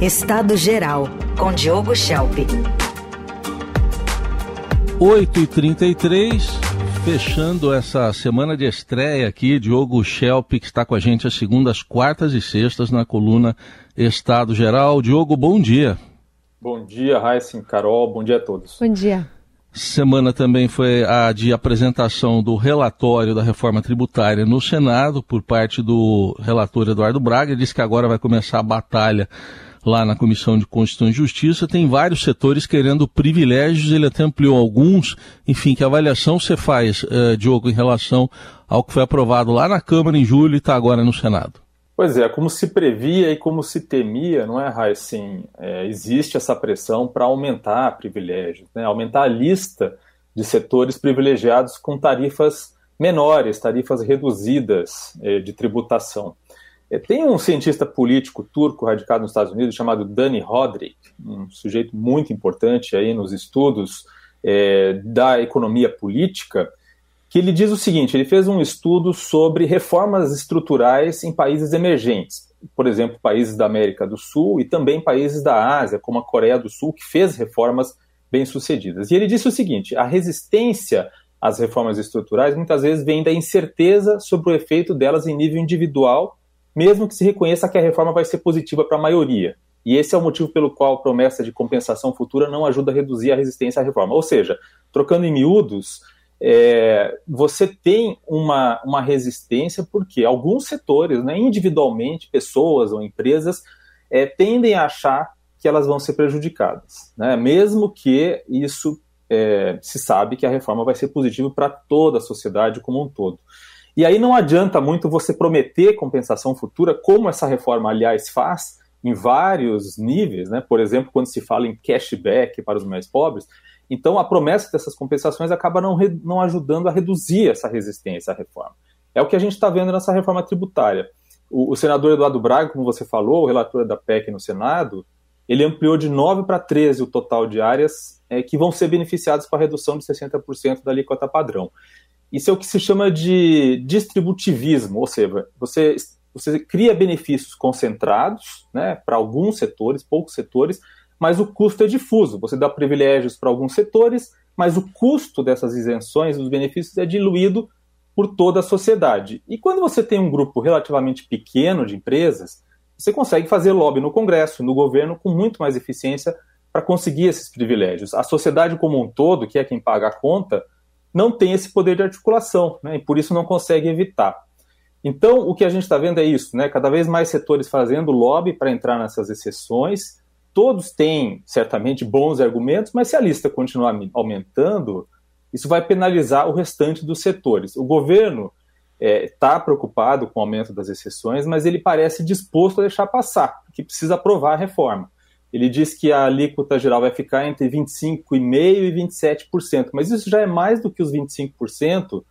Estado Geral, com Diogo Schelp. 8h33, fechando essa semana de estreia aqui, Diogo Schelp, que está com a gente às segundas, quartas e sextas na coluna Estado Geral. Diogo, bom dia. Bom dia, Raíssa, Carol, bom dia a todos. Bom dia. Semana também foi a de apresentação do relatório da reforma tributária no Senado por parte do relator Eduardo Braga. Ele disse que agora vai começar a batalha lá na Comissão de Constituição e Justiça. Tem vários setores querendo privilégios, ele até ampliou alguns. Enfim, que avaliação você faz, uh, Diogo, em relação ao que foi aprovado lá na Câmara em julho e está agora no Senado? Pois é, como se previa e como se temia, não é, Raíssen? É, existe essa pressão para aumentar privilégios, né? aumentar a lista de setores privilegiados com tarifas menores, tarifas reduzidas é, de tributação. É, tem um cientista político turco radicado nos Estados Unidos chamado Dani Rodrik, um sujeito muito importante aí nos estudos é, da economia política, que ele diz o seguinte: ele fez um estudo sobre reformas estruturais em países emergentes, por exemplo, países da América do Sul e também países da Ásia, como a Coreia do Sul, que fez reformas bem-sucedidas. E ele disse o seguinte: a resistência às reformas estruturais muitas vezes vem da incerteza sobre o efeito delas em nível individual, mesmo que se reconheça que a reforma vai ser positiva para a maioria. E esse é o motivo pelo qual a promessa de compensação futura não ajuda a reduzir a resistência à reforma. Ou seja, trocando em miúdos, é, você tem uma, uma resistência porque alguns setores, né, individualmente, pessoas ou empresas, é, tendem a achar que elas vão ser prejudicadas, né, mesmo que isso é, se sabe que a reforma vai ser positiva para toda a sociedade como um todo. E aí não adianta muito você prometer compensação futura, como essa reforma, aliás, faz em vários níveis, né? por exemplo, quando se fala em cashback para os mais pobres, então, a promessa dessas compensações acaba não, não ajudando a reduzir essa resistência à reforma. É o que a gente está vendo nessa reforma tributária. O, o, senador Eduardo Braga, como você falou, o relator da PEC no Senado, ele ampliou de 9 para 13 o total de áreas é, que vão ser beneficiadas com a redução de 60% da alíquota padrão. Isso é o que se chama de distributivismo, ou seja, você, você cria benefícios concentrados né, para alguns setores, poucos setores, mas o custo é difuso. Você dá privilégios para alguns setores, mas o custo dessas isenções, dos benefícios, é diluído por toda a sociedade. E quando você tem um grupo relativamente pequeno de empresas, você consegue fazer lobby no Congresso, no governo, com muito mais eficiência para conseguir esses privilégios. A sociedade como um todo, que é quem paga a conta, não tem esse poder de articulação, né, e por isso não consegue evitar. Então, o que a gente está vendo é isso, né, cada vez mais setores fazendo lobby para entrar nessas exceções, todos têm certamente bons argumentos, mas se a lista continuar aumentando, isso vai penalizar o restante dos setores. O governo está é, preocupado com o aumento das exceções, mas ele parece disposto a deixar passar, que precisa aprovar a reforma. Ele diz que a alíquota geral vai ficar entre 25,5% e 27%, mas isso já é mais do que os 25%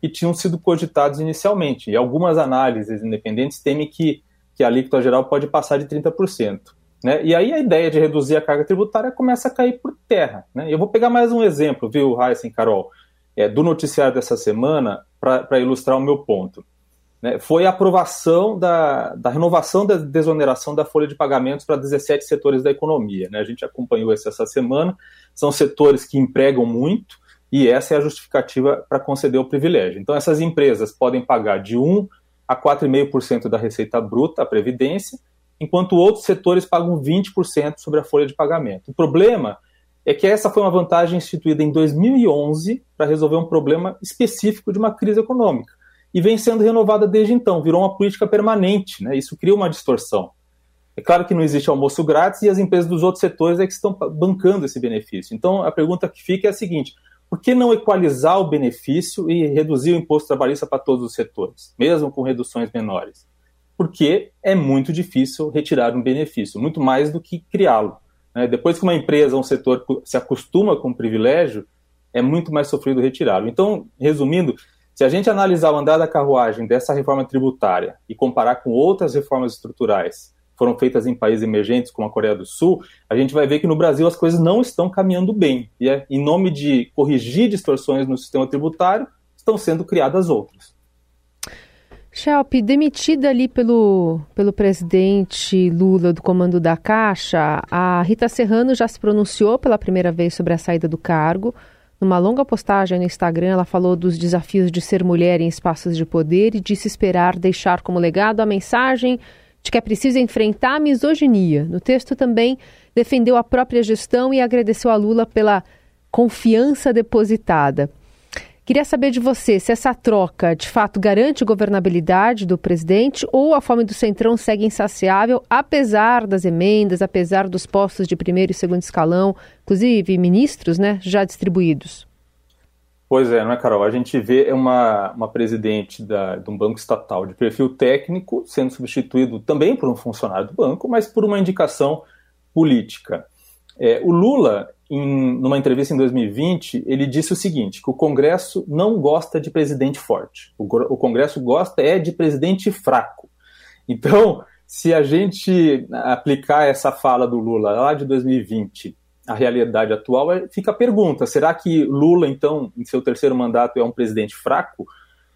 que tinham sido cogitados inicialmente. E algumas análises independentes temem que, que a alíquota geral pode passar de 30%. Né? E aí a ideia de reduzir a carga tributária começa a cair por terra. Né? Eu vou pegar mais um exemplo, viu, e Carol, é, do noticiário dessa semana para ilustrar o meu ponto. Né? Foi a aprovação da, da renovação da desoneração da folha de pagamentos para 17 setores da economia. Né? A gente acompanhou isso essa semana. São setores que empregam muito e essa é a justificativa para conceder o privilégio. Então, essas empresas podem pagar de 1 a 4,5% da receita bruta, a previdência, enquanto outros setores pagam 20% sobre a folha de pagamento. O problema é que essa foi uma vantagem instituída em 2011 para resolver um problema específico de uma crise econômica. E vem sendo renovada desde então, virou uma política permanente, né? isso cria uma distorção. É claro que não existe almoço grátis e as empresas dos outros setores é que estão bancando esse benefício. Então a pergunta que fica é a seguinte: por que não equalizar o benefício e reduzir o imposto trabalhista para todos os setores, mesmo com reduções menores? porque é muito difícil retirar um benefício, muito mais do que criá-lo. Né? Depois que uma empresa, um setor se acostuma com o privilégio, é muito mais sofrido retirá-lo. Então, resumindo, se a gente analisar o andar da carruagem dessa reforma tributária e comparar com outras reformas estruturais que foram feitas em países emergentes como a Coreia do Sul, a gente vai ver que no Brasil as coisas não estão caminhando bem. E é, em nome de corrigir distorções no sistema tributário, estão sendo criadas outras. Shelp, demitida ali pelo, pelo presidente Lula do comando da Caixa, a Rita Serrano já se pronunciou pela primeira vez sobre a saída do cargo. Numa longa postagem no Instagram, ela falou dos desafios de ser mulher em espaços de poder e disse esperar deixar como legado a mensagem de que é preciso enfrentar a misoginia. No texto também defendeu a própria gestão e agradeceu a Lula pela confiança depositada. Queria saber de você se essa troca de fato garante governabilidade do presidente ou a fome do Centrão segue insaciável, apesar das emendas, apesar dos postos de primeiro e segundo escalão, inclusive ministros, né, já distribuídos. Pois é, não é, Carol? A gente vê uma, uma presidente da, de um banco estatal de perfil técnico sendo substituído também por um funcionário do banco, mas por uma indicação política. É, o Lula, em, numa entrevista em 2020, ele disse o seguinte: que o Congresso não gosta de presidente forte. O, o Congresso gosta é de presidente fraco. Então, se a gente aplicar essa fala do Lula lá de 2020 à realidade atual, é, fica a pergunta: será que Lula, então, em seu terceiro mandato, é um presidente fraco?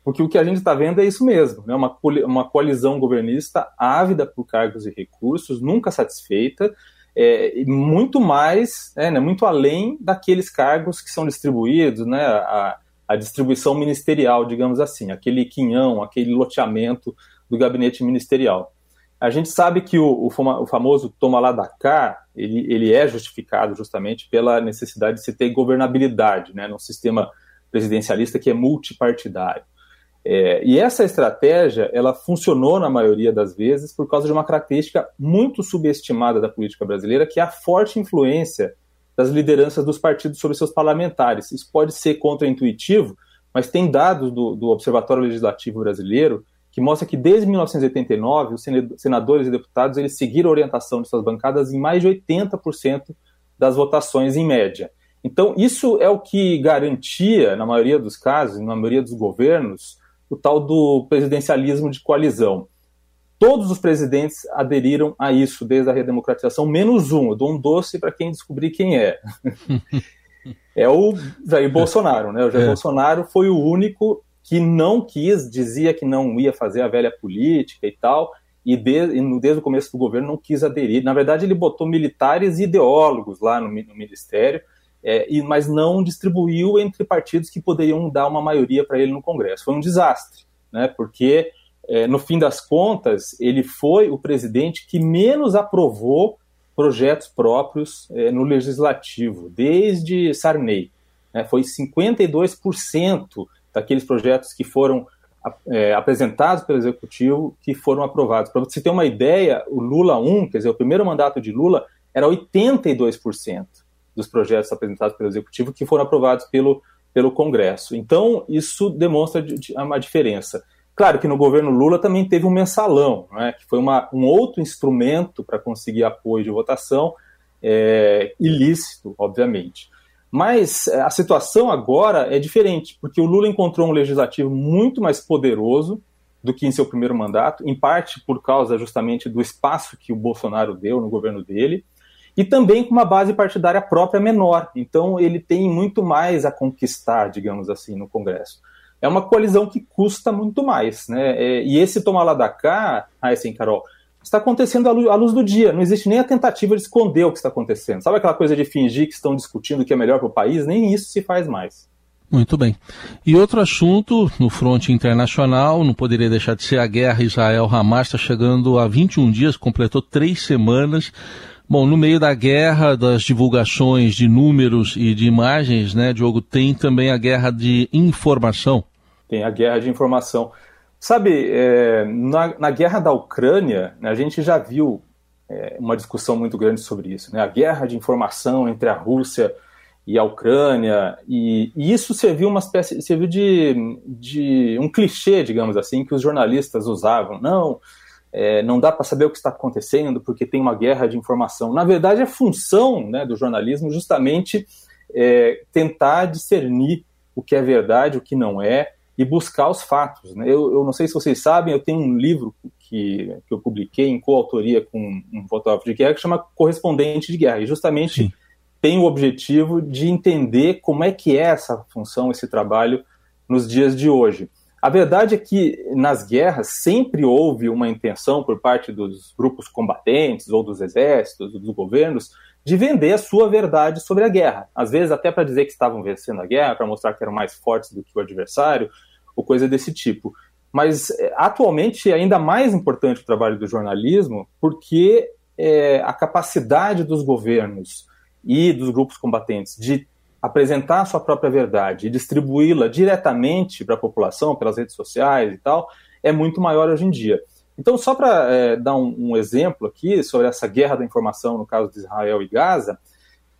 Porque o que a gente está vendo é isso mesmo, né? uma, uma coalizão governista ávida por cargos e recursos, nunca satisfeita, é, muito mais, é, né, muito além daqueles cargos que são distribuídos, né, a, a, distribuição ministerial, digamos assim, aquele quinhão, aquele loteamento do gabinete ministerial. A gente sabe que o, o famoso toma lá da cá, ele, ele é justificado justamente pela necessidade de se ter governabilidade, né, num sistema presidencialista que é multipartidário. É, e essa estratégia, ela funcionou na maioria das vezes por causa de uma característica muito subestimada da política brasileira, que é a forte influência das lideranças dos partidos sobre seus parlamentares. Isso pode ser contraintuitivo, mas tem dados do, do Observatório Legislativo Brasileiro que mostra que desde 1989 os senadores e deputados eles seguiram a orientação de suas bancadas em mais de 80% das votações em média. Então, isso é o que garantia, na maioria dos casos, na maioria dos governos, o tal do presidencialismo de coalizão. Todos os presidentes aderiram a isso desde a redemocratização, menos um. Eu dou um doce para quem descobrir quem é. é o Jair Bolsonaro. Né? O Jair é. Bolsonaro foi o único que não quis, dizia que não ia fazer a velha política e tal, e, de, e desde o começo do governo não quis aderir. Na verdade, ele botou militares e ideólogos lá no, no ministério é, e, mas não distribuiu entre partidos que poderiam dar uma maioria para ele no Congresso. Foi um desastre, né, porque, é, no fim das contas, ele foi o presidente que menos aprovou projetos próprios é, no legislativo, desde Sarney. Né, foi 52% daqueles projetos que foram é, apresentados pelo Executivo que foram aprovados. Para você ter uma ideia, o Lula 1, quer dizer, o primeiro mandato de Lula, era 82% dos projetos apresentados pelo Executivo que foram aprovados pelo, pelo Congresso. Então, isso demonstra uma diferença. Claro que no governo Lula também teve um mensalão, né, que foi uma, um outro instrumento para conseguir apoio de votação, é, ilícito, obviamente. Mas é, a situação agora é diferente, porque o Lula encontrou um legislativo muito mais poderoso do que em seu primeiro mandato, em parte por causa justamente do espaço que o Bolsonaro deu no governo dele, e também com uma base partidária própria menor. Então ele tem muito mais a conquistar, digamos assim, no Congresso. É uma coalizão que custa muito mais, né? É, e esse tomar lá da cá, assim, Carol, está acontecendo à luz do dia. Não existe nem a tentativa de esconder o que está acontecendo. Sabe aquela coisa de fingir que estão discutindo o que é melhor para o país? Nem isso se faz mais. Muito bem. E outro assunto no fronte internacional, não poderia deixar de ser a guerra Israel-Hamas, está chegando a 21 dias, completou três semanas. Bom, no meio da guerra, das divulgações de números e de imagens, né, Diogo, tem também a guerra de informação. Tem a guerra de informação. Sabe, é, na, na, guerra da Ucrânia, né, a gente já viu é, uma discussão muito grande sobre isso. Né? A guerra de informação entre a Rússia e a Ucrânia, e, e isso serviu uma espécie, serviu de, de um clichê, digamos assim, que os jornalistas usavam. Não, é, não dá para saber o que está acontecendo porque tem uma guerra de informação. Na verdade, é função né, do jornalismo justamente é, tentar discernir o que é verdade, o que não é, e buscar os fatos. Né? Eu, eu, não sei se vocês sabem, eu tenho um livro que, que eu publiquei em coautoria com um fotógrafo de guerra que chama Correspondente de Guerra, e justamente Sim. tem o objetivo de entender como é que é essa função, esse trabalho nos dias de hoje. A verdade é que nas guerras sempre houve uma intenção por parte dos grupos combatentes ou dos exércitos, dos governos, de vender a sua verdade sobre a guerra. Às vezes até para dizer que estavam vencendo a guerra, para mostrar que eram mais fortes do que o adversário, ou coisa desse tipo. Mas é, atualmente é ainda mais importante o trabalho do jornalismo, porque é, a capacidade dos governos e dos grupos combatentes de apresentar a sua própria verdade e distribuí-la diretamente para a população, pelas redes sociais e tal, é muito maior hoje em dia. Então, só para é, dar um, um, exemplo aqui sobre essa guerra da informação no caso de Israel e Gaza,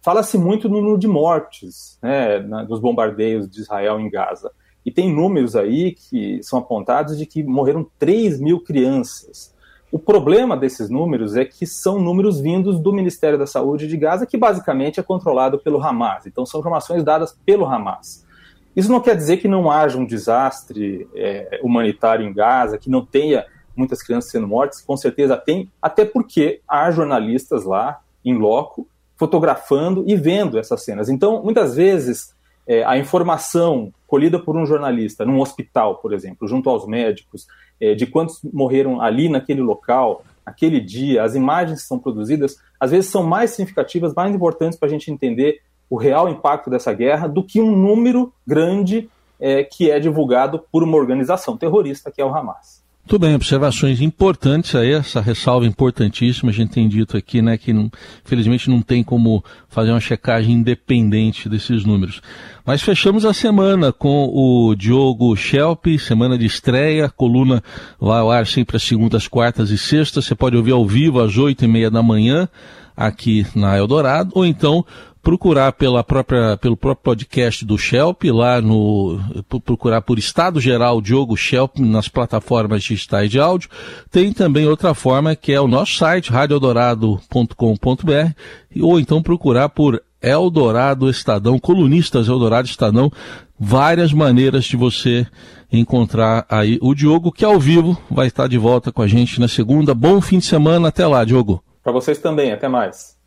fala-se muito no número de mortes né, na, nos bombardeios de Israel em Gaza. E tem números aí que são apontados de que morreram 3 mil crianças. O problema desses números é que são números vindos do Ministério da Saúde de Gaza, que basicamente é controlado pelo Hamas. Então, são informações dadas pelo Hamas. Isso não quer dizer que não haja um desastre é, humanitário em Gaza, que não tenha muitas crianças sendo mortas, com certeza tem, até porque há jornalistas lá, em loco, fotografando e vendo essas cenas. Então, muitas vezes, é, a informação colhida por um jornalista num hospital, por exemplo, junto aos médicos, é, de quantos morreram ali naquele local, aquele dia, as imagens que são produzidas, às vezes são mais significativas, mais importantes para a gente entender o real impacto dessa guerra do que um número grande é, que é divulgado por uma organização terrorista, que é o Hamas. Muito bem, observações importantes aí, essa ressalva importantíssima. A gente tem dito aqui, né, que não, infelizmente não tem como fazer uma checagem independente desses números. Mas fechamos a semana com o Diogo Schelp, semana de estreia, coluna vai ao ar sempre às segundas, quartas e sextas. Você pode ouvir ao vivo às oito e meia da manhã aqui na Eldorado, ou então procurar pela própria, pelo próprio podcast do Shelp, lá no. procurar por Estado Geral Diogo Shelp nas plataformas digitais de áudio. Tem também outra forma que é o nosso site, radioeldorado.com.br, ou então procurar por Eldorado Estadão, colunistas Eldorado Estadão, várias maneiras de você encontrar aí o Diogo, que ao vivo vai estar de volta com a gente na segunda. Bom fim de semana, até lá, Diogo. Para vocês também, até mais.